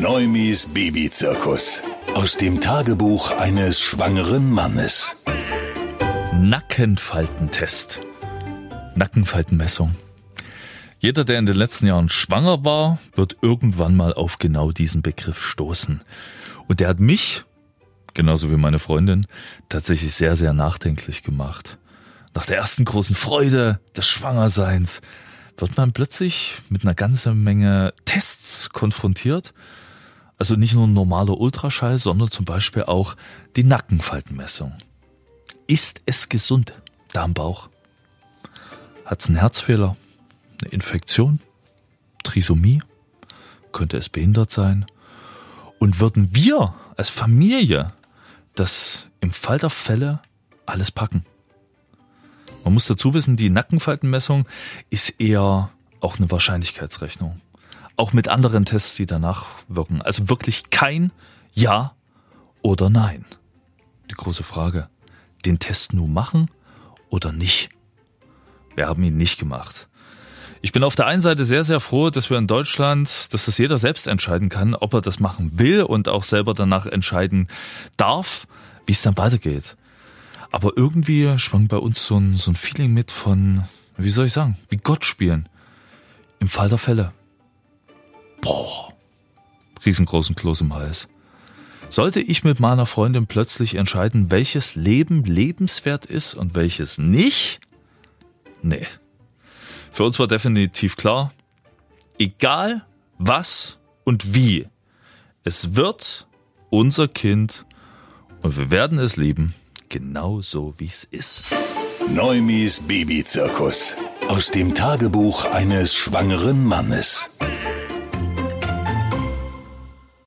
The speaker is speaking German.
Neumis Babyzirkus. Aus dem Tagebuch eines schwangeren Mannes. Nackenfaltentest. Nackenfaltenmessung. Jeder, der in den letzten Jahren schwanger war, wird irgendwann mal auf genau diesen Begriff stoßen. Und der hat mich, genauso wie meine Freundin, tatsächlich sehr, sehr nachdenklich gemacht. Nach der ersten großen Freude des Schwangerseins wird man plötzlich mit einer ganzen Menge Tests konfrontiert. Also nicht nur ein normaler Ultraschall, sondern zum Beispiel auch die Nackenfaltenmessung. Ist es gesund, da am Bauch? Hat es einen Herzfehler, eine Infektion, Trisomie? Könnte es behindert sein? Und würden wir als Familie das im Fall der Fälle alles packen? Man muss dazu wissen, die Nackenfaltenmessung ist eher auch eine Wahrscheinlichkeitsrechnung. Auch mit anderen Tests, die danach wirken. Also wirklich kein Ja oder Nein. Die große Frage, den Test nur machen oder nicht? Wir haben ihn nicht gemacht. Ich bin auf der einen Seite sehr, sehr froh, dass wir in Deutschland, dass das jeder selbst entscheiden kann, ob er das machen will und auch selber danach entscheiden darf, wie es dann weitergeht. Aber irgendwie schwang bei uns so ein, so ein Feeling mit von, wie soll ich sagen, wie Gott spielen. Im Fall der Fälle. Riesengroßen Kloß im Hals. Sollte ich mit meiner Freundin plötzlich entscheiden, welches Leben lebenswert ist und welches nicht? Nee. Für uns war definitiv klar, egal was und wie, es wird unser Kind und wir werden es lieben genau so, wie es ist. Neumis Babyzirkus. Aus dem Tagebuch eines schwangeren Mannes.